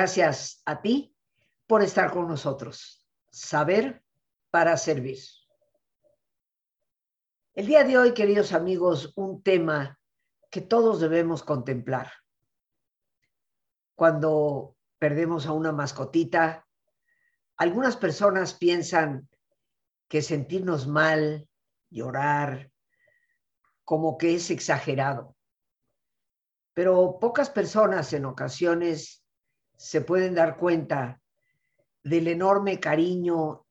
Gracias a ti por estar con nosotros. Saber para servir. El día de hoy, queridos amigos, un tema que todos debemos contemplar. Cuando perdemos a una mascotita, algunas personas piensan que sentirnos mal, llorar, como que es exagerado. Pero pocas personas en ocasiones se pueden dar cuenta del enorme cariño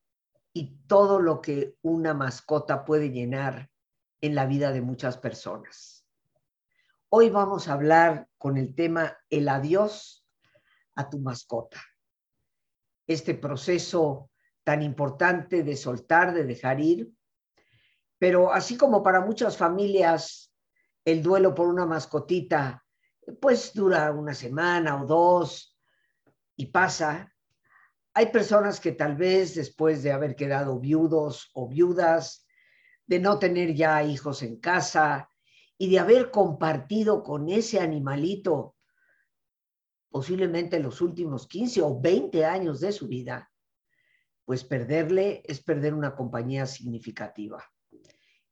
y todo lo que una mascota puede llenar en la vida de muchas personas. Hoy vamos a hablar con el tema el adiós a tu mascota. Este proceso tan importante de soltar, de dejar ir, pero así como para muchas familias el duelo por una mascotita pues dura una semana o dos y pasa. Hay personas que tal vez después de haber quedado viudos o viudas, de no tener ya hijos en casa y de haber compartido con ese animalito posiblemente los últimos 15 o 20 años de su vida, pues perderle es perder una compañía significativa.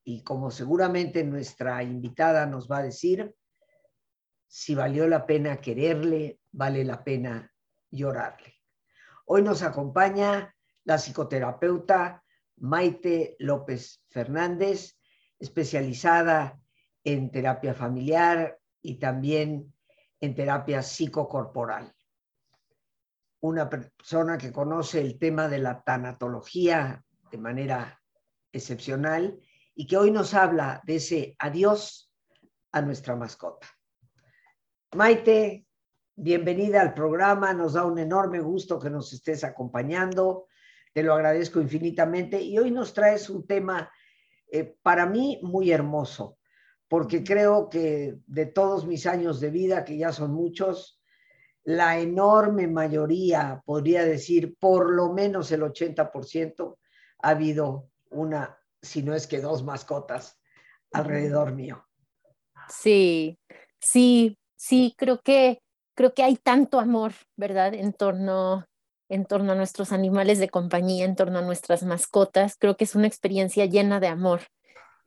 Y como seguramente nuestra invitada nos va a decir, si valió la pena quererle, vale la pena llorarle. Hoy nos acompaña la psicoterapeuta Maite López Fernández, especializada en terapia familiar y también en terapia psicocorporal. Una persona que conoce el tema de la tanatología de manera excepcional y que hoy nos habla de ese adiós a nuestra mascota. Maite, bienvenida al programa, nos da un enorme gusto que nos estés acompañando, te lo agradezco infinitamente y hoy nos traes un tema eh, para mí muy hermoso, porque creo que de todos mis años de vida, que ya son muchos, la enorme mayoría, podría decir por lo menos el 80%, ha habido una, si no es que dos mascotas alrededor mío. Sí, sí, sí, creo que, creo que hay tanto amor, ¿verdad? En torno, en torno a nuestros animales de compañía, en torno a nuestras mascotas. Creo que es una experiencia llena de amor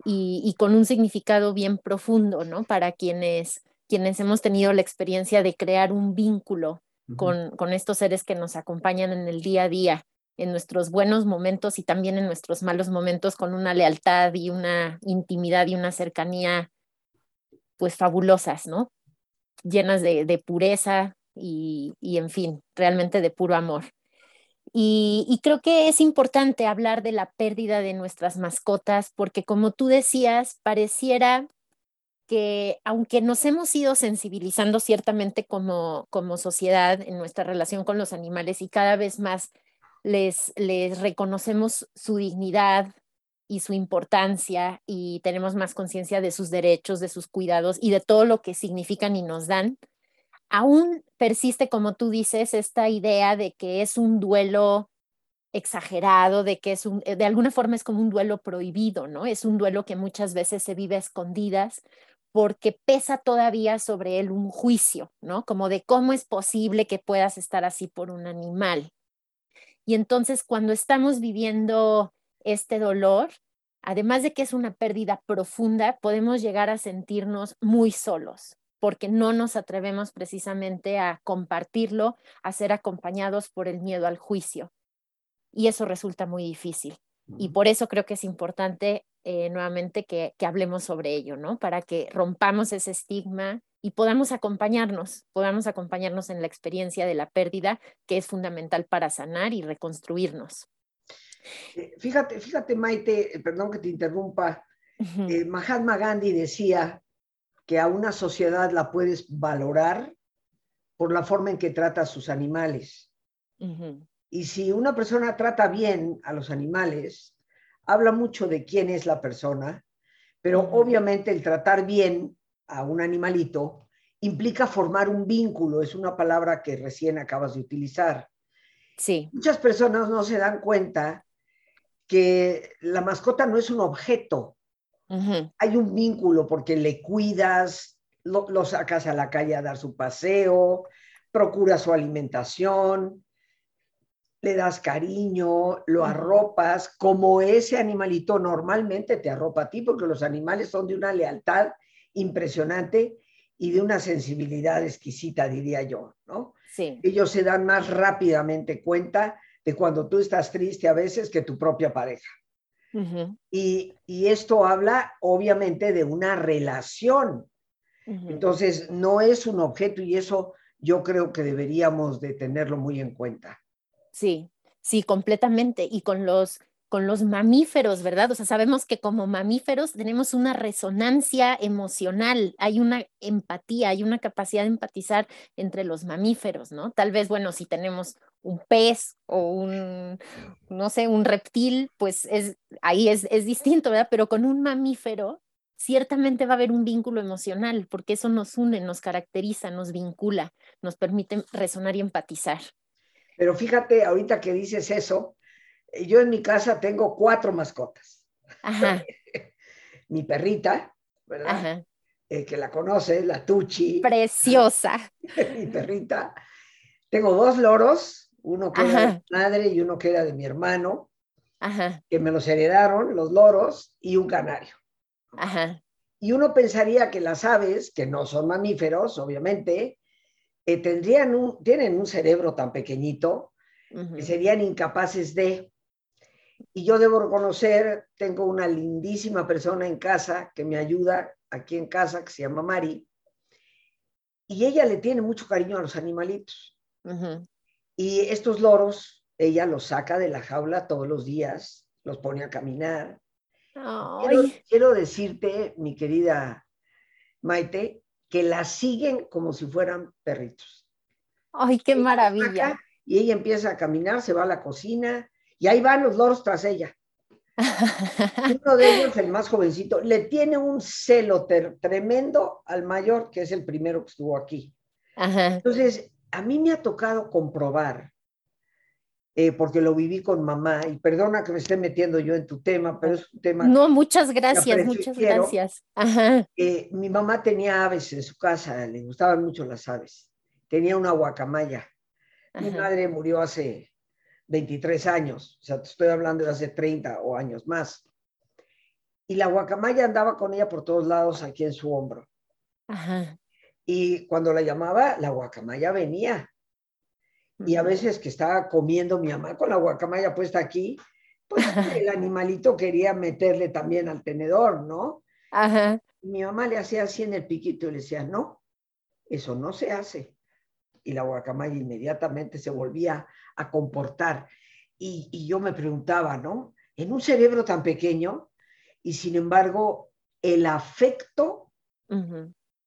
y, con un significado bien profundo, ¿no? Para quienes, quienes hemos tenido la experiencia de crear un vínculo con, con estos seres que nos acompañan en el día a día en nuestros buenos momentos y también en nuestros malos momentos con una lealtad y una intimidad y una cercanía pues fabulosas, ¿no? Llenas de, pureza y, en fin, realmente de puro amor. Y, creo que es importante hablar de la pérdida de nuestras mascotas porque como tú decías, pareciera que aunque nos hemos ido sensibilizando ciertamente como, como sociedad en nuestra relación con los animales y cada vez más les, les reconocemos su dignidad, y su importancia y tenemos más conciencia de sus derechos, de sus cuidados y de todo lo que significan y nos dan, aún persiste, como tú dices, esta idea de que es un duelo exagerado, de que es un, de alguna forma es como un duelo prohibido, ¿no? Es un duelo que muchas veces se vive a escondidas porque pesa todavía sobre él un juicio, ¿no? Como de cómo es posible que puedas estar así por un animal. Y entonces cuando estamos viviendo este dolor, además de que es una pérdida profunda, podemos llegar a sentirnos muy solos porque no nos atrevemos precisamente a compartirlo, a ser acompañados por el miedo al juicio. Y eso resulta muy difícil. Y por eso creo que es importante eh, nuevamente que, que, hablemos sobre ello, ¿no? Para que rompamos ese estigma y podamos acompañarnos, podamos acompañarnos en la experiencia de la pérdida, que es fundamental para sanar y reconstruirnos. Eh, fíjate, fíjate, Maite, eh, perdón que te interrumpa. Eh, Mahatma Gandhi decía que a una sociedad la puedes valorar por la forma en que trata a sus animales. Y si una persona trata bien a los animales, habla mucho de quién es la persona, pero obviamente el tratar bien a un animalito implica formar un vínculo, es una palabra que recién acabas de utilizar. Sí. Muchas personas no se dan cuenta que la mascota no es un objeto, hay un vínculo porque le cuidas, lo, sacas a la calle a dar su paseo, procura su alimentación, le das cariño, lo arropas, como ese animalito normalmente te arropa a ti, porque los animales son de una lealtad impresionante y de una sensibilidad exquisita, diría yo, ¿no? Sí. Ellos se dan más rápidamente cuenta de cuando tú estás triste a veces que tu propia pareja. y, y, esto habla obviamente de una relación. Entonces, no es un objeto y eso yo creo que deberíamos de tenerlo muy en cuenta. Sí, sí, completamente. Y con los, con los mamíferos, ¿verdad? O sea, sabemos que como mamíferos tenemos una resonancia emocional, hay una empatía, hay una capacidad de empatizar entre los mamíferos, ¿no? Tal vez, bueno, si tenemos un pez o un, no sé, un reptil, pues es, ahí es, es distinto, ¿verdad? Pero con un mamífero ciertamente va a haber un vínculo emocional, porque eso nos une, nos caracteriza, nos vincula, nos permite resonar y empatizar. Pero fíjate, ahorita que dices eso, eh, yo en mi casa tengo cuatro mascotas. Ajá. mi perrita, ¿verdad? Ajá. Eh, que la conoce, la Tuchi. Preciosa. mi perrita. Tengo dos loros, uno que era de mi madre y uno que era de mi hermano, Ajá. que me los heredaron, los loros, y un canario. Ajá. Y uno pensaría que las aves, que no son mamíferos, obviamente, eh, tendrían un, tienen un cerebro tan pequeñito que serían incapaces de... Y yo debo reconocer, tengo una lindísima persona en casa que me ayuda aquí en casa, que se llama Mari, y ella le tiene mucho cariño a los animalitos. Y estos loros, ella los saca de la jaula todos los días, los pone a caminar, Quiero, decirte, mi querida Maite, que la siguen como si fueran perritos. ¡Ay, qué maravilla! y ella empieza a caminar, se va a la cocina y ahí van los loros tras ella. Uno de ellos, el más jovencito, le tiene un celo tremendo al mayor, que es el primero que estuvo aquí. Entonces, a mí me ha tocado comprobar eh, porque lo viví con mamá, y perdona que me esté metiendo yo en tu tema, pero es un tema... No, muchas gracias, muchas gracias. Eh, mi mamá tenía aves en su casa, le gustaban mucho las aves. Tenía una guacamaya. Mi madre murió hace 23 años, o sea, te estoy hablando de hace 30 o años más. Y la guacamaya andaba con ella por todos lados aquí en su hombro. Y cuando la llamaba, la guacamaya venía y a veces que estaba comiendo mi mamá con la guacamaya puesta aquí, pues el animalito quería meterle también al tenedor, ¿no? Ajá. Mi mamá le hacía así en el piquito y le decía, no, eso no se hace. Y la guacamaya inmediatamente se volvía a comportar. Y, yo me preguntaba, ¿no? En un cerebro tan pequeño, y sin embargo, el afecto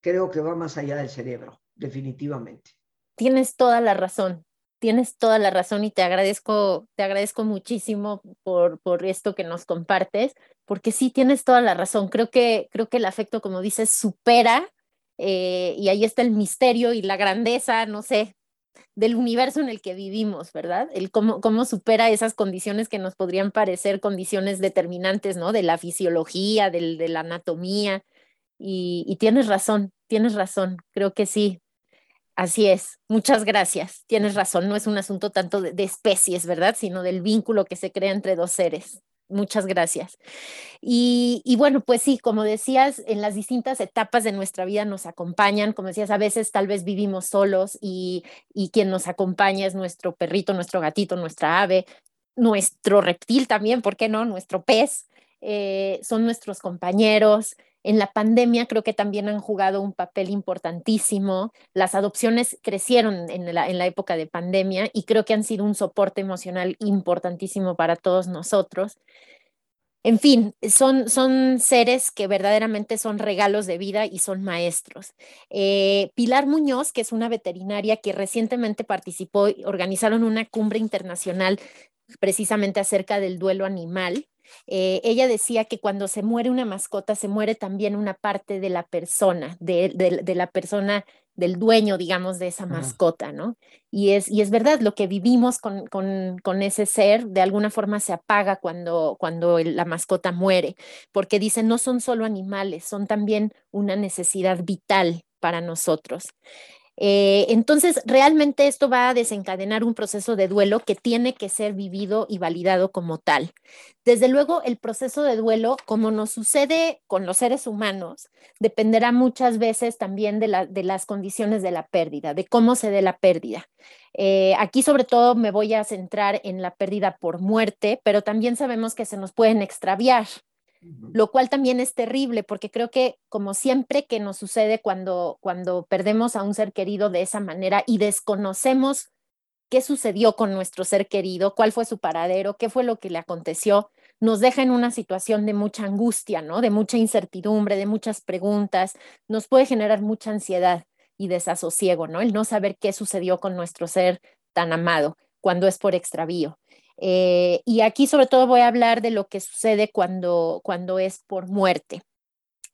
creo que va más allá del cerebro, definitivamente. Tienes toda la razón tienes toda la razón y te agradezco, te agradezco muchísimo por, por esto que nos compartes, porque sí tienes toda la razón. Creo que, creo que el afecto, como dices, supera eh, y ahí está el misterio y la grandeza, no sé, del universo en el que vivimos, ¿verdad? El cómo, cómo supera esas condiciones que nos podrían parecer condiciones determinantes, ¿no? De la fisiología, del, de la anatomía. Y, y tienes razón, tienes razón. Creo que sí, Así es, muchas gracias. Tienes razón, no es un asunto tanto de, especies, ¿verdad? Sino del vínculo que se crea entre dos seres. Muchas gracias. Y, bueno, pues sí, como decías, en las distintas etapas de nuestra vida nos acompañan, como decías, a veces tal vez vivimos solos y, y quien nos acompaña es nuestro perrito, nuestro gatito, nuestra ave, nuestro reptil también, ¿por qué no? Nuestro pez, eh, son nuestros compañeros, en la pandemia creo que también han jugado un papel importantísimo. Las adopciones crecieron en la, época de pandemia y creo que han sido un soporte emocional importantísimo para todos nosotros. En fin, son, son seres que verdaderamente son regalos de vida y son maestros. Eh, Pilar Muñoz, que es una veterinaria que recientemente participó, organizaron una cumbre internacional precisamente acerca del duelo animal eh, ella decía que cuando se muere una mascota, se muere también una parte de la persona, de, la persona, del dueño, digamos, de esa mascota, ¿no? Y es, y es verdad, lo que vivimos con, con, ese ser, de alguna forma se apaga cuando, cuando la mascota muere, porque dicen, no son solo animales, son también una necesidad vital para nosotros. Eh, entonces, realmente esto va a desencadenar un proceso de duelo que tiene que ser vivido y validado como tal. Desde luego, el proceso de duelo, como nos sucede con los seres humanos, dependerá muchas veces también de, las condiciones de la pérdida, de cómo se dé la pérdida. Eh, aquí sobre todo me voy a centrar en la pérdida por muerte, pero también sabemos que se nos pueden extraviar lo cual también es terrible porque creo que como siempre que nos sucede cuando, cuando perdemos a un ser querido de esa manera y desconocemos qué sucedió con nuestro ser querido, cuál fue su paradero, qué fue lo que le aconteció, nos deja en una situación de mucha angustia, ¿no? De mucha incertidumbre, de muchas preguntas, nos puede generar mucha ansiedad y desasosiego, ¿no? El no saber qué sucedió con nuestro ser tan amado cuando es por extravío. Eh, y aquí sobre todo voy a hablar de lo que sucede cuando, cuando es por muerte.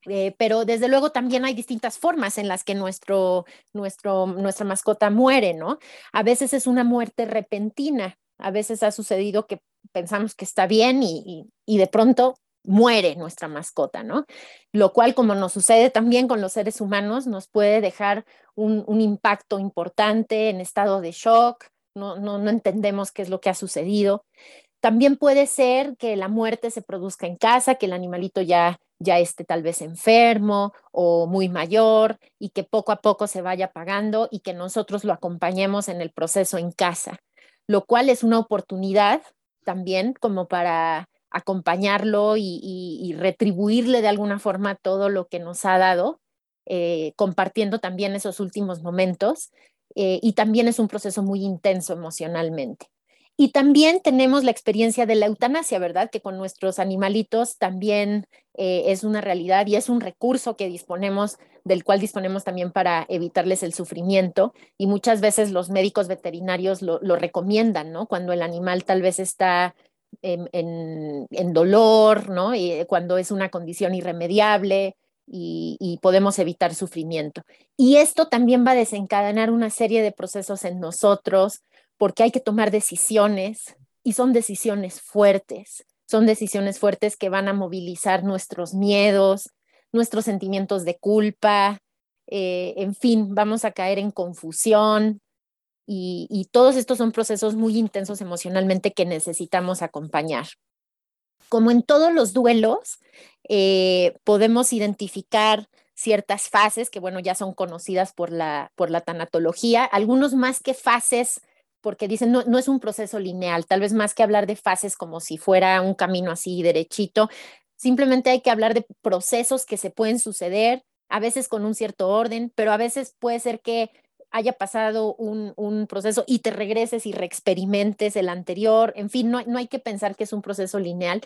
Eh, pero desde luego también hay distintas formas en las que nuestro, nuestro, nuestra mascota muere, ¿no? A veces es una muerte repentina, a veces ha sucedido que pensamos que está bien y, y, de pronto muere nuestra mascota, ¿no? Lo cual, como nos sucede también con los seres humanos, nos puede dejar un, un impacto importante en estado de shock, no, no, entendemos qué es lo que ha sucedido. También puede ser que la muerte se produzca en casa, que el animalito ya, ya esté tal vez enfermo o muy mayor y que poco a poco se vaya pagando y que nosotros lo acompañemos en el proceso en casa, lo cual es una oportunidad también como para acompañarlo y, retribuirle de alguna forma todo lo que nos ha dado, eh, compartiendo también esos últimos momentos eh, y también es un proceso muy intenso emocionalmente. Y también tenemos la experiencia de la eutanasia, ¿verdad? Que con nuestros animalitos también eh, es una realidad y es un recurso que disponemos, del cual disponemos también para evitarles el sufrimiento. Y muchas veces los médicos veterinarios lo, recomiendan, ¿no? Cuando el animal tal vez está en, en dolor, ¿no? Y cuando es una condición irremediable, y, podemos evitar sufrimiento. Y esto también va a desencadenar una serie de procesos en nosotros porque hay que tomar decisiones y son decisiones fuertes, son decisiones fuertes que van a movilizar nuestros miedos, nuestros sentimientos de culpa, eh, en fin, vamos a caer en confusión. Y, y todos estos son procesos muy intensos emocionalmente que necesitamos acompañar. Como en todos los duelos, eh, podemos identificar ciertas fases que, bueno, ya son conocidas por la, por la tanatología, algunos más que fases, porque dicen, no, no es un proceso lineal, tal vez más que hablar de fases como si fuera un camino así derechito, simplemente hay que hablar de procesos que se pueden suceder, a veces con un cierto orden, pero a veces puede ser que haya pasado un, un, proceso y te regreses y reexperimentes el anterior. En fin, no, no hay que pensar que es un proceso lineal.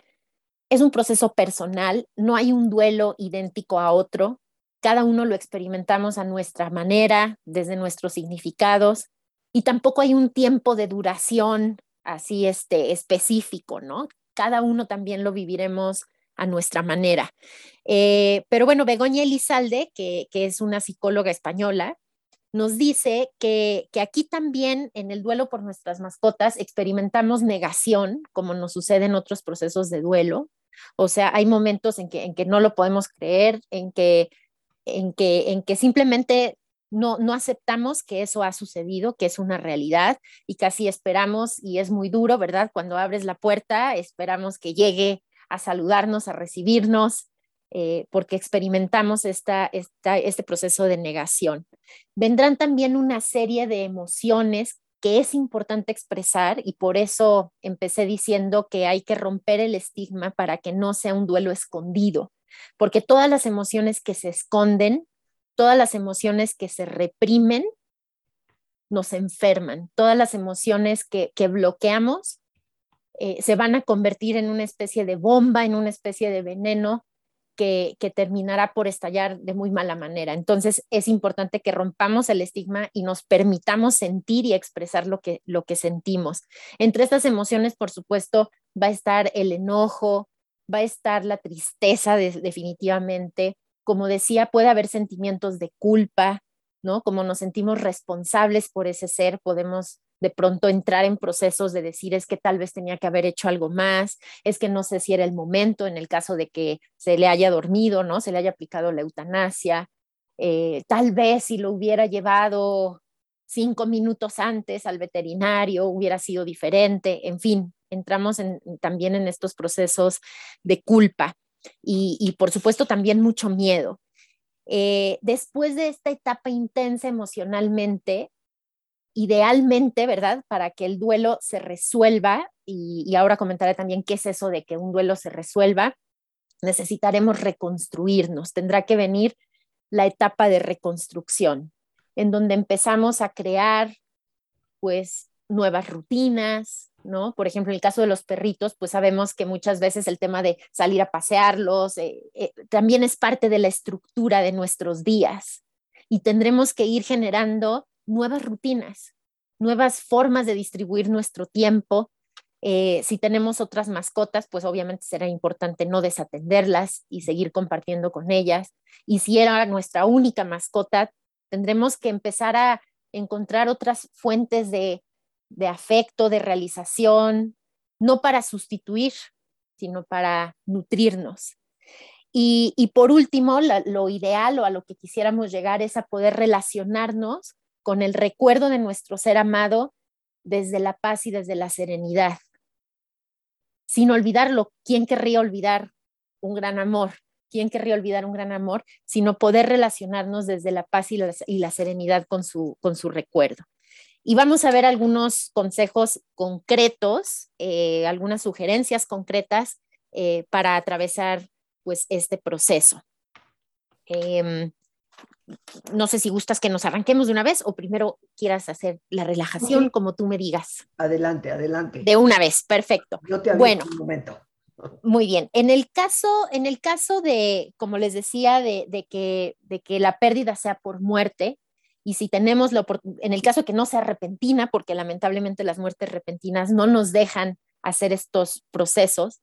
Es un proceso personal, no hay un duelo idéntico a otro. Cada uno lo experimentamos a nuestra manera, desde nuestros significados, y tampoco hay un tiempo de duración así este, específico, ¿no? Cada uno también lo viviremos a nuestra manera. Eh, pero bueno, Begoña Elizalde, que, que es una psicóloga española, nos dice que, aquí también en el duelo por nuestras mascotas experimentamos negación, como nos sucede en otros procesos de duelo. O sea, hay momentos en que, en que no lo podemos creer, en que, en que, en que simplemente no, no aceptamos que eso ha sucedido, que es una realidad y casi esperamos, y es muy duro, ¿verdad? Cuando abres la puerta, esperamos que llegue a saludarnos, a recibirnos, eh, porque experimentamos esta, este proceso de negación. Vendrán también una serie de emociones que es importante expresar y por eso empecé diciendo que hay que romper el estigma para que no sea un duelo escondido, porque todas las emociones que se esconden, todas las emociones que se reprimen, nos enferman, todas las emociones que, bloqueamos eh, se van a convertir en una especie de bomba, en una especie de veneno que, terminará por estallar de muy mala manera. Entonces es importante que rompamos el estigma y nos permitamos sentir y expresar lo que, lo que sentimos. Entre estas emociones, por supuesto, va a estar el enojo, va a estar la tristeza definitivamente. Como decía, puede haber sentimientos de culpa, ¿no? Como nos sentimos responsables por ese ser, podemos de pronto entrar en procesos de decir es que tal vez tenía que haber hecho algo más, es que no sé si era el momento en el caso de que se le haya dormido, ¿no? Se le haya aplicado la eutanasia. eh, tal vez si lo hubiera llevado cinco minutos antes al veterinario hubiera sido diferente, en fin, entramos también en estos procesos de culpa y, por supuesto también mucho miedo. Eh, después de esta etapa intensa emocionalmente, idealmente, ¿verdad? Para que el duelo se resuelva, y, ahora comentaré también qué es eso de que un duelo se resuelva, necesitaremos reconstruirnos, tendrá que venir la etapa de reconstrucción, en donde empezamos a crear, pues, nuevas rutinas, ¿no? Por ejemplo, en el caso de los perritos, pues sabemos que muchas veces el tema de salir a pasearlos eh, eh, también es parte de la estructura de nuestros días y tendremos que ir generando nuevas rutinas, nuevas formas de distribuir nuestro tiempo. Eh, si tenemos otras mascotas, pues obviamente será importante no desatenderlas y seguir compartiendo con ellas. Y si era nuestra única mascota, tendremos que empezar a encontrar otras fuentes de de afecto, de realización, no para sustituir, sino para nutrirnos. Y, por último, lo ideal o a lo que quisiéramos llegar es a poder relacionarnos con el recuerdo de nuestro ser amado desde la paz y desde la serenidad. Sin olvidarlo, ¿quién querría olvidar un gran amor? ¿Quién querría olvidar un gran amor? Sino poder relacionarnos desde la paz y la, serenidad con su, con su recuerdo. Y vamos a ver algunos consejos concretos, eh, algunas sugerencias concretas eh, para atravesar pues, este proceso. Em, no sé si gustas que nos arranquemos de una vez o primero quieras hacer la relajación como tú me digas. Adelante, adelante. De una vez, perfecto. Yo te bueno, un momento. Muy bien. En el caso, en el caso de, como les decía, de, de, que, de que la pérdida sea por muerte, y si tenemos la en el caso que no sea repentina, porque lamentablemente las muertes repentinas no nos dejan hacer estos procesos,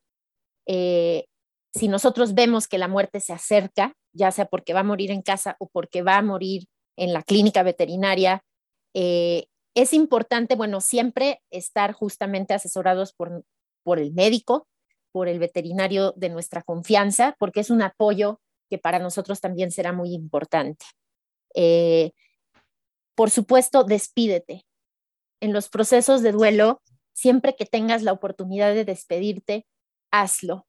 eh, si nosotros vemos que la muerte se acerca, ya sea porque va a morir en casa o porque va a morir en la clínica veterinaria, eh, es importante, bueno, siempre estar justamente asesorados por, por el médico, por el veterinario de nuestra confianza, porque es un apoyo que para nosotros también será muy importante. Eh, por supuesto, despídete. En los procesos de duelo, siempre que tengas la oportunidad de despedirte, hazlo.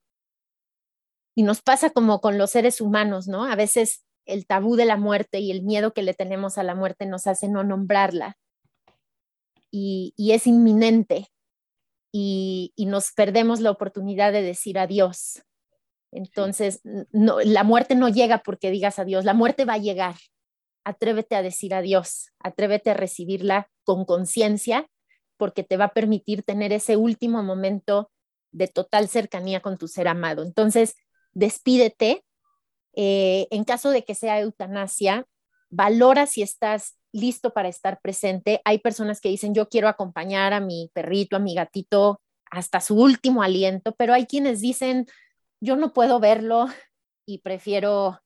Y nos pasa como con los seres humanos, ¿no? A veces el tabú de la muerte y el miedo que le tenemos a la muerte nos hace no nombrarla. Y, es inminente. Y, nos perdemos la oportunidad de decir adiós. Entonces, la muerte no llega porque digas adiós, la muerte va a llegar atrévete a decir adiós, atrévete a recibirla con conciencia, porque te va a permitir tener ese último momento de total cercanía con tu ser amado. Entonces, despídete. Eh, en caso de que sea eutanasia, valora si estás listo para estar presente. Hay personas que dicen, yo quiero acompañar a mi perrito, a mi gatito hasta su último aliento, pero hay quienes dicen, yo no puedo verlo y prefiero,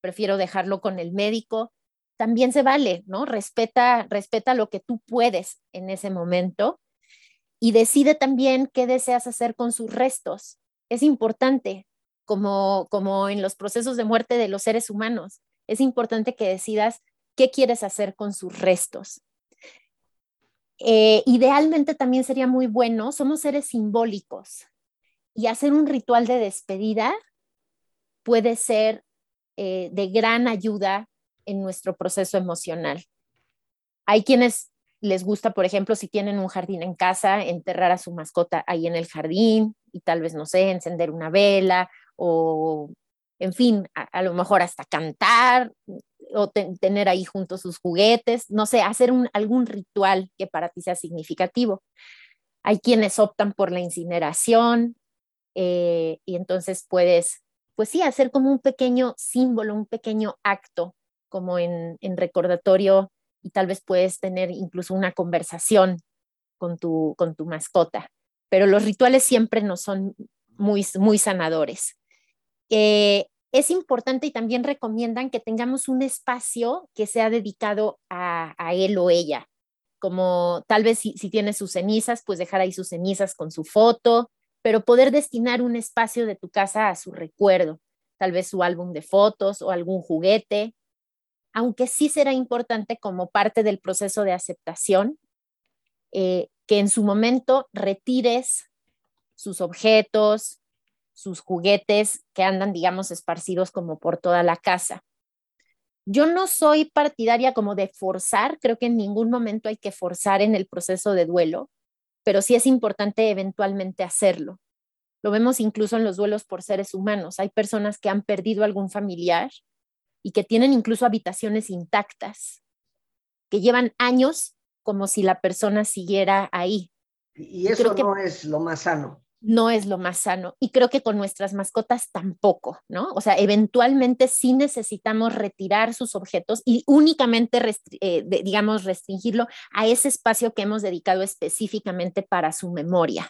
prefiero dejarlo con el médico también se vale, ¿no? Respeta, respeta lo que tú puedes en ese momento y decide también qué deseas hacer con sus restos. Es importante, como, como en los procesos de muerte de los seres humanos, es importante que decidas qué quieres hacer con sus restos. Eh, idealmente también sería muy bueno, somos seres simbólicos y hacer un ritual de despedida puede ser eh, de gran ayuda en nuestro proceso emocional. Hay quienes les gusta, por ejemplo, si tienen un jardín en casa, enterrar a su mascota ahí en el jardín y tal vez, no sé, encender una vela o, en fin, a, lo mejor hasta cantar o tener ahí juntos sus juguetes, no sé, hacer un, algún ritual que para ti sea significativo. Hay quienes optan por la incineración eh, y entonces puedes, pues sí, hacer como un pequeño símbolo, un pequeño acto como en, recordatorio y tal vez puedes tener incluso una conversación con tu, con tu mascota. Pero los rituales siempre no son muy, muy sanadores. Es importante y también recomiendan que tengamos un espacio que sea dedicado a, él o ella, como tal vez si, si tiene sus cenizas, pues dejar ahí sus cenizas con su foto, pero poder destinar un espacio de tu casa a su recuerdo, tal vez su álbum de fotos o algún juguete, aunque sí será importante como parte del proceso de aceptación, eh, que en su momento retires sus objetos, sus juguetes que andan, digamos, esparcidos como por toda la casa. Yo no soy partidaria como de forzar, creo que en ningún momento hay que forzar en el proceso de duelo, pero sí es importante eventualmente hacerlo. Lo vemos incluso en los duelos por seres humanos. Hay personas que han perdido algún familiar y que tienen incluso habitaciones intactas, que llevan años como si la persona siguiera ahí. Y eso no es lo más sano no es lo más sano. Y creo que con nuestras mascotas tampoco, ¿no? O sea, eventualmente sí necesitamos retirar sus objetos y únicamente, eh, digamos, restringirlo a ese espacio que hemos dedicado específicamente para su memoria.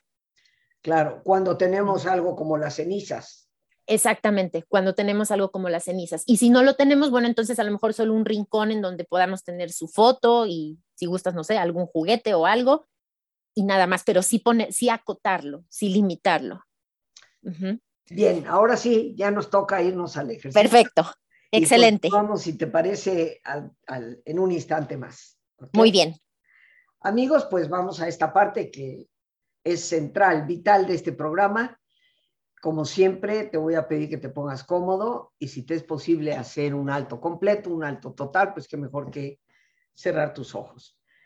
Claro, cuando tenemos algo como las cenizas. Exactamente, cuando tenemos algo como las cenizas. Y si no lo tenemos, bueno, entonces a lo mejor solo un rincón en donde podamos tener su foto y si gustas, no sé, algún juguete o algo, y nada más, pero sí, pone, sí acotarlo, sí limitarlo. Bien, ahora sí, ya nos toca irnos al ejercicio. Perfecto, excelente. vamos, si te parece, en un instante más. Muy bien. Amigos, pues vamos a esta parte que es central, vital de este programa. Como siempre, te voy a pedir que te pongas cómodo y si te es posible hacer un alto completo, un alto total, pues qué mejor que cerrar tus ojos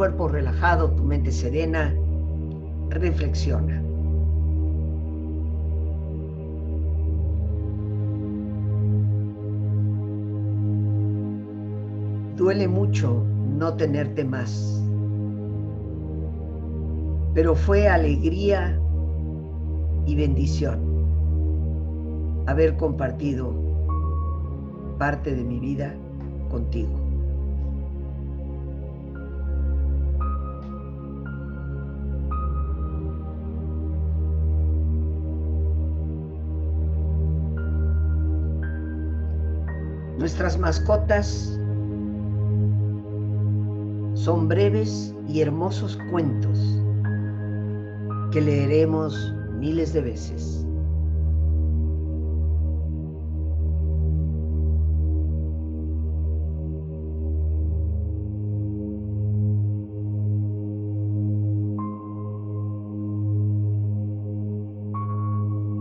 Cuerpo relajado, tu mente serena, reflexiona. Duele mucho no tenerte más, pero fue alegría y bendición haber compartido parte de mi vida contigo. Nuestras mascotas son breves y hermosos cuentos que leeremos miles de veces.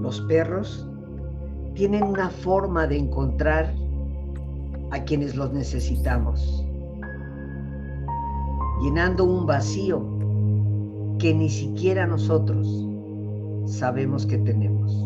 Los perros tienen una forma de encontrar a quienes los necesitamos, llenando un vacío que ni siquiera nosotros sabemos que tenemos.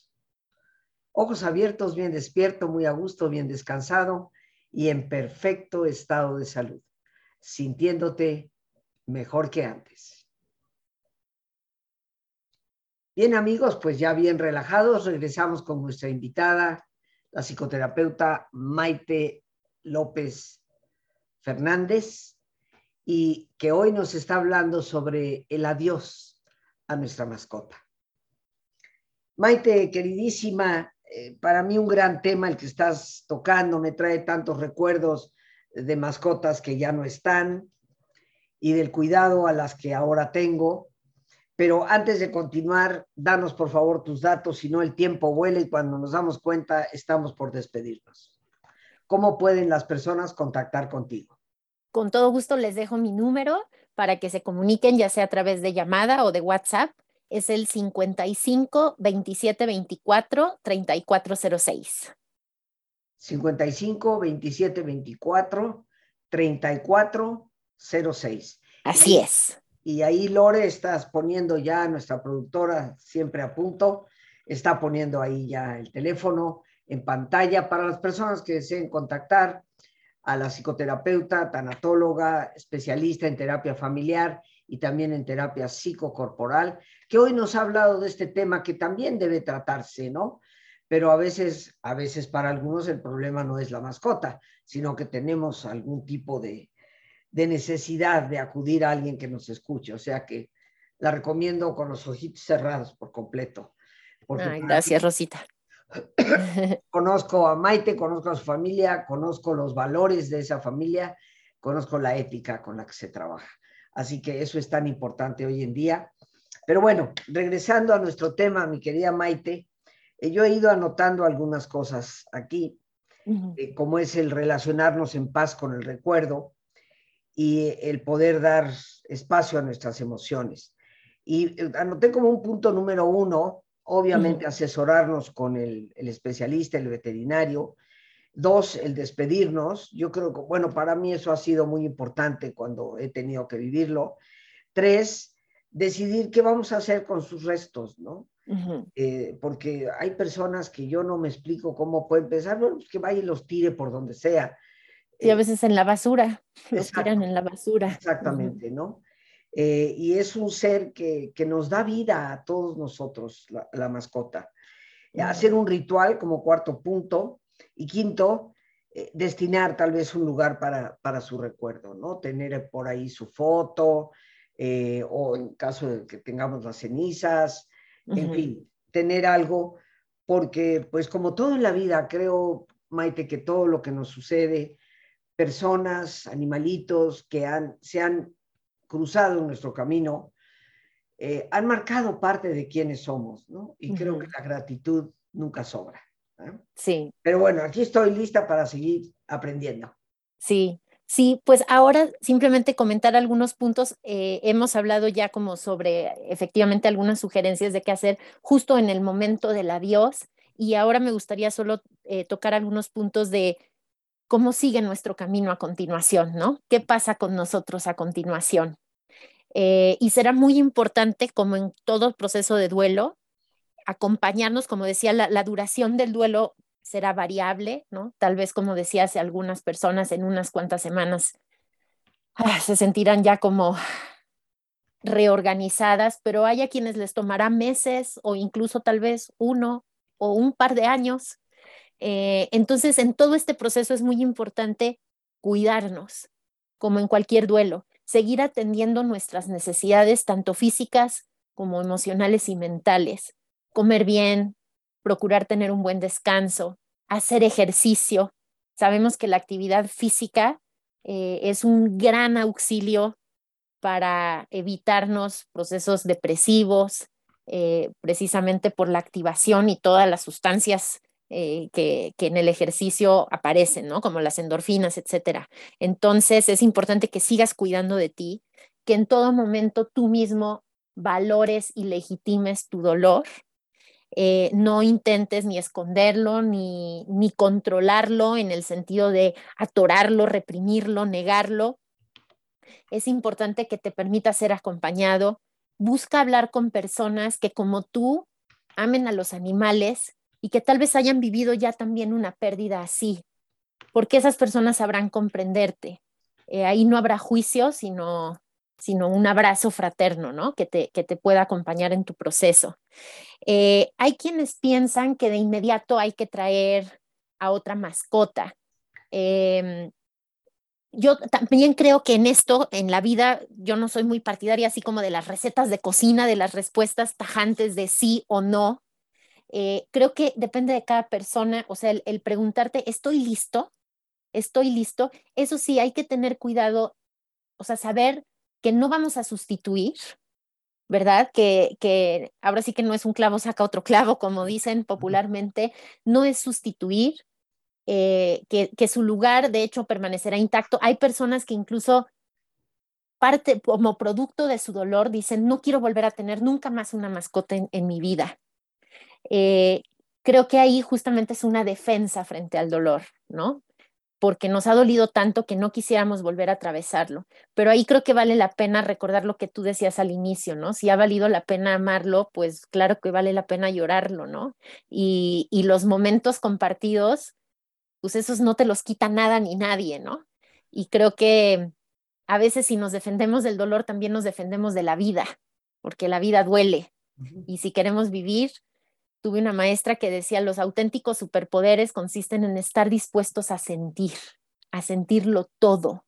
Ojos abiertos, bien despierto, muy a gusto, bien descansado y en perfecto estado de salud, sintiéndote mejor que antes. Bien amigos, pues ya bien relajados, regresamos con nuestra invitada, la psicoterapeuta Maite López Fernández, y que hoy nos está hablando sobre el adiós a nuestra mascota. Maite, queridísima, eh, para mí un gran tema el que estás tocando, me trae tantos recuerdos de mascotas que ya no están y del cuidado a las que ahora tengo. Pero antes de continuar, danos por favor tus datos, si no el tiempo vuela y cuando nos damos cuenta estamos por despedirnos. ¿Cómo pueden las personas contactar contigo? Con todo gusto les dejo mi número para que se comuniquen ya sea a través de llamada o de WhatsApp. Es el 55 27 24 3406. 55 27 24 3406. Así es. Y ahí Lore estás poniendo ya, nuestra productora siempre a punto, está poniendo ahí ya el teléfono en pantalla para las personas que deseen contactar a la psicoterapeuta, tanatóloga, especialista en terapia familiar y también en terapia psicocorporal, que hoy nos ha hablado de este tema que también debe tratarse, ¿no? Pero a veces, a veces para algunos el problema no es la mascota, sino que tenemos algún tipo de, de necesidad de acudir a alguien que nos escuche. O sea que la recomiendo con los ojitos cerrados por completo. gracias, Rosita. conozco a Maite, conozco a su familia, conozco los valores de esa familia, conozco la ética con la que se trabaja. Así que eso es tan importante hoy en día. Pero bueno, regresando a nuestro tema, mi querida Maite, eh, yo he ido anotando algunas cosas aquí, eh, como es el relacionarnos en paz con el recuerdo, y el poder dar espacio a nuestras emociones. Y eh, anoté como un punto número uno, obviamente asesorarnos con el, especialista, el veterinario. Dos, el despedirnos. Yo creo que, bueno, para mí eso ha sido muy importante cuando he tenido que vivirlo. Tres, decidir qué vamos a hacer con sus restos, ¿no? Eh, porque hay personas que yo no me explico cómo pueden pensar, bueno, pues que vaya y los tire por donde sea. Y a veces en la basura, los tiran en la basura. Exactamente, ¿no? Eh, y es un ser que, que, nos da vida a todos nosotros, la, mascota. Hacer un ritual como cuarto punto. Y quinto, eh, destinar tal vez un lugar para, para, su recuerdo, ¿no? Tener por ahí su foto, eh, o en caso de que tengamos las cenizas, en fin, tener algo, porque pues como todo en la vida, creo, Maite, que todo lo que nos sucede personas, animalitos que han, se han cruzado en nuestro camino, eh, han marcado parte de quienes somos, ¿no? Y creo que la gratitud nunca sobra. ¿Eh? Sí. Pero bueno, aquí estoy lista para seguir aprendiendo. Sí, sí, pues ahora simplemente comentar algunos puntos. Eh, hemos hablado ya como sobre efectivamente algunas sugerencias de qué hacer justo en el momento del adiós y ahora me gustaría solo tocar algunos puntos de cómo sigue nuestro camino a continuación, ¿no? ¿Qué pasa con nosotros a continuación? Eh, y será muy importante, como en todo proceso de duelo, acompañarnos, como decía, la, duración del duelo será variable, ¿no? Tal vez, como decía, hace algunas personas en unas cuantas semanas ah, se sentirán ya como reorganizadas, pero hay a quienes les tomará meses o incluso tal vez uno o un par de años eh, entonces, en todo este proceso es muy importante cuidarnos, como en cualquier duelo, seguir atendiendo nuestras necesidades, tanto físicas como emocionales y mentales, comer bien, procurar tener un buen descanso, hacer ejercicio. Sabemos que la actividad física eh, es un gran auxilio para evitarnos procesos depresivos, eh, precisamente por la activación y todas las sustancias eh, que, en el ejercicio aparecen, ¿no? Como las endorfinas, etcétera. Entonces es importante que sigas cuidando de ti, que en todo momento tú mismo valores y legitimes tu dolor. Eh, no intentes ni esconderlo ni, ni controlarlo en el sentido de atorarlo, reprimirlo, negarlo. Es importante que te permita ser acompañado. Busca hablar con personas que como tú amen a los animales y que tal vez hayan vivido ya también una pérdida así, porque esas personas sabrán comprenderte. Eh, ahí no habrá juicio, sino sino un abrazo fraterno, ¿no? Que te, que te pueda acompañar en tu proceso. Eh, hay quienes piensan que de inmediato hay que traer a otra mascota. Em, yo también creo que en esto, en la vida, yo no soy muy partidaria así como de las recetas de cocina, de las respuestas tajantes de sí o no. Eh, creo que depende de cada persona, o sea, el preguntarte, ¿estoy listo? ¿Estoy listo? Eso sí, hay que tener cuidado, o sea, saber que no vamos a sustituir, ¿verdad? Que, que ahora sí que no es un clavo saca otro clavo, como dicen popularmente, no es sustituir, eh, que, que su lugar de hecho permanecerá intacto. Hay personas que incluso parte como producto de su dolor dicen, no quiero volver a tener nunca más una mascota en, mi vida. Eh, creo que ahí justamente es una defensa frente al dolor, ¿no? Porque nos ha dolido tanto que no quisiéramos volver a atravesarlo. Pero ahí creo que vale la pena recordar lo que tú decías al inicio, ¿no? Si ha valido la pena amarlo, pues claro que vale la pena llorarlo, ¿no? Y, y los momentos compartidos, pues esos no te los quita nada ni nadie, ¿no? Y creo que a veces si nos defendemos del dolor, también nos defendemos de la vida, porque la vida duele. Y si queremos vivir, tuve una maestra que decía, los auténticos superpoderes consisten en estar dispuestos a sentir, a sentirlo todo,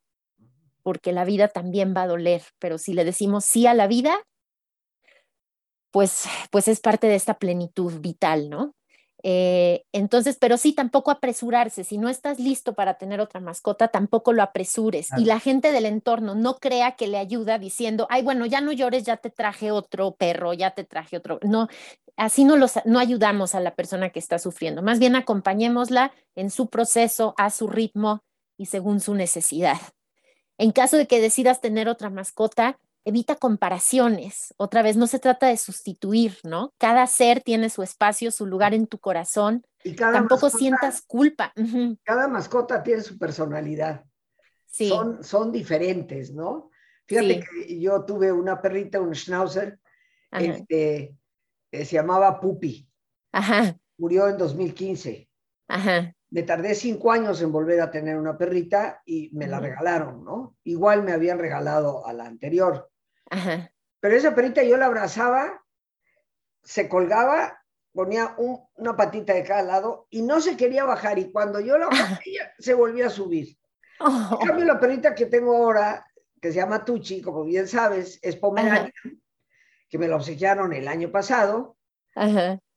porque la vida también va a doler, pero si le decimos sí a la vida, pues, pues es parte de esta plenitud vital, ¿no? Eh, entonces, pero sí, tampoco apresurarse. Si no estás listo para tener otra mascota, tampoco lo apresures. Y la gente del entorno no crea que le ayuda diciendo, ay, bueno, ya no llores, ya te traje otro perro, ya te traje otro. No, así no, los, no ayudamos a la persona que está sufriendo. Más bien acompañémosla en su proceso, a su ritmo y según su necesidad. En caso de que decidas tener otra mascota, evita comparaciones. Otra vez, no se trata de sustituir, ¿no? Cada ser tiene su espacio, su lugar en tu corazón. Y Tampoco sientas culpa. Cada mascota tiene su personalidad. Sí. Son, son diferentes, ¿no? Fíjate que yo tuve una perrita, un schnauzer, este, se llamaba Pupi. Ajá. Murió en 2015. Ajá. Me tardé cinco años en volver a tener una perrita y me la regalaron, ¿no? Igual me habían regalado a la anterior. Pero esa perrita yo la abrazaba, se colgaba, ponía una patita de cada lado y no se quería bajar. Y cuando yo la bajaba, se volvía a subir. En cambio, la perrita que tengo ahora, que se llama Tucci, como bien sabes, es Pomerania, que me la obsequiaron el año pasado.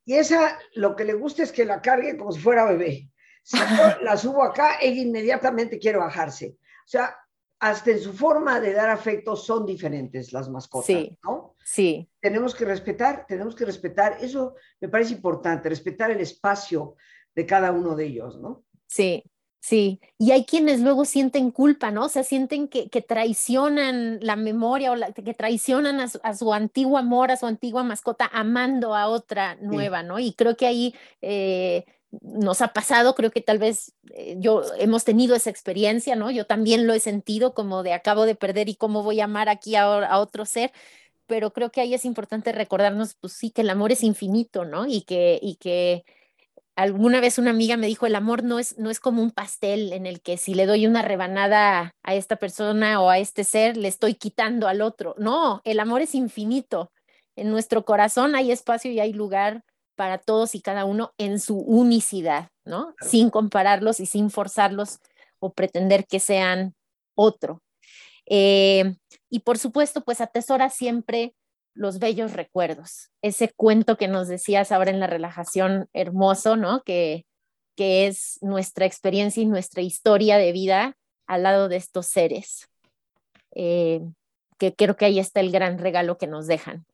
Y esa, lo que le gusta es que la cargue como si fuera bebé. Si yo la subo acá, ella inmediatamente quiere bajarse. O sea, hasta en su forma de dar afecto son diferentes las mascotas, sí, ¿no? Sí. Tenemos que respetar, tenemos que respetar, eso me parece importante, respetar el espacio de cada uno de ellos, ¿no? Sí, sí. Y hay quienes luego sienten culpa, ¿no? O sea, sienten que, que traicionan la memoria o que traicionan a su, antiguo amor, a su antigua mascota, amando a otra nueva, ¿no? Y creo que ahí... Eh, nos ha pasado, creo que tal vez eh, yo hemos tenido esa experiencia, ¿no? Yo también lo he sentido como de acabo de perder y cómo voy a amar aquí a, a otro ser, pero creo que ahí es importante recordarnos, pues sí, que el amor es infinito, ¿no? Y que, y que alguna vez una amiga me dijo, el amor no es, no es como un pastel en el que si le doy una rebanada a esta persona o a este ser, le estoy quitando al otro. No, el amor es infinito. En nuestro corazón hay espacio y hay lugar para todos y cada uno en su unicidad, ¿no? Sin compararlos y sin forzarlos o pretender que sean otro. Eh, y por supuesto, pues atesora siempre los bellos recuerdos. Ese cuento que nos decías ahora en la relajación hermoso, ¿no? Que, que es nuestra experiencia y nuestra historia de vida al lado de estos seres. Eh, que creo que ahí está el gran regalo que nos dejan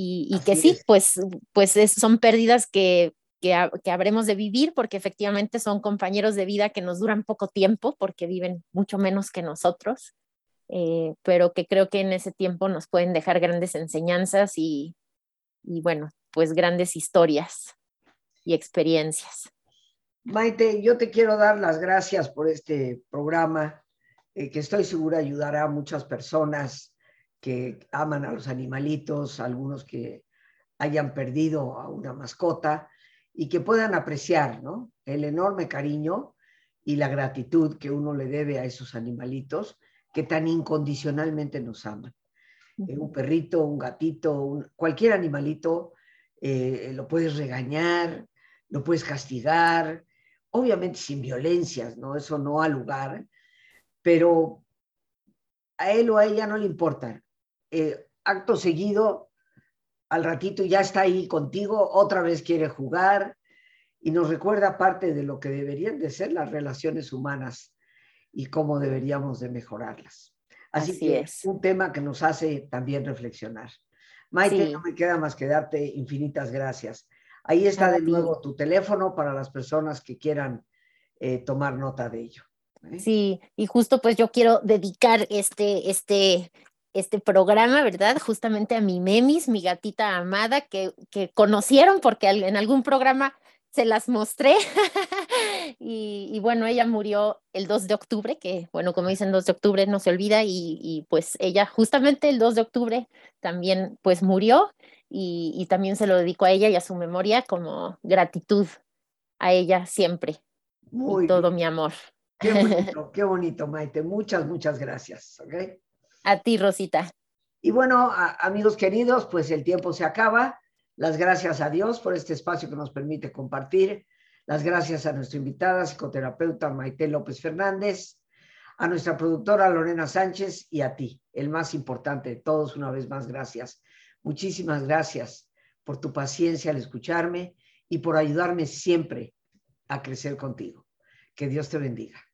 y, que sí, pues, pues son pérdidas que, que, habremos de vivir porque efectivamente son compañeros de vida que nos duran poco tiempo porque viven mucho menos que nosotros, eh, pero que creo que en ese tiempo nos pueden dejar grandes enseñanzas y, y bueno, pues grandes historias y experiencias. Maite, yo te quiero dar las gracias por este programa eh, que estoy segura ayudará a muchas personas que aman a los animalitos, algunos que hayan perdido a una mascota y que puedan apreciar ¿no? el enorme cariño y la gratitud que uno le debe a esos animalitos que tan incondicionalmente nos aman. Eh, un perrito, un gatito, cualquier animalito, eh, lo puedes regañar, lo puedes castigar, obviamente sin violencias, ¿no? Eso no ha lugar, pero a él o a ella no le importa. Eh, acto seguido, al ratito ya está ahí contigo, otra vez quiere jugar y nos recuerda parte de lo que deberían de ser las relaciones humanas y cómo deberíamos de mejorarlas. Así, que es un tema que nos hace también reflexionar. Maite, no me queda más que darte infinitas gracias. Ahí está de nuevo tu teléfono para las personas que quieran eh, tomar nota de ello. ¿eh? Sí, y justo pues yo quiero dedicar este, este, este programa, ¿verdad? Justamente a mi Memis, mi gatita amada, que, que conocieron porque en algún programa se las mostré. y, bueno, ella murió el 2 de octubre, que bueno, como dicen, 2 de octubre no se olvida, y, pues ella justamente el 2 de octubre también pues murió y, también se lo dedico a ella y a su memoria como gratitud a ella siempre. Muy todo mi amor. Qué bonito, qué bonito, Maite. Muchas, muchas gracias. A ti, Rosita. Y bueno, amigos queridos, pues el tiempo se acaba. Las gracias a Dios por este espacio que nos permite compartir. Las gracias a nuestra invitada, psicoterapeuta Maite López Fernández, a nuestra productora Lorena Sánchez y a ti, el más importante de todos, una vez más, gracias. Muchísimas gracias por tu paciencia al escucharme y por ayudarme siempre a crecer contigo. Que Dios te bendiga.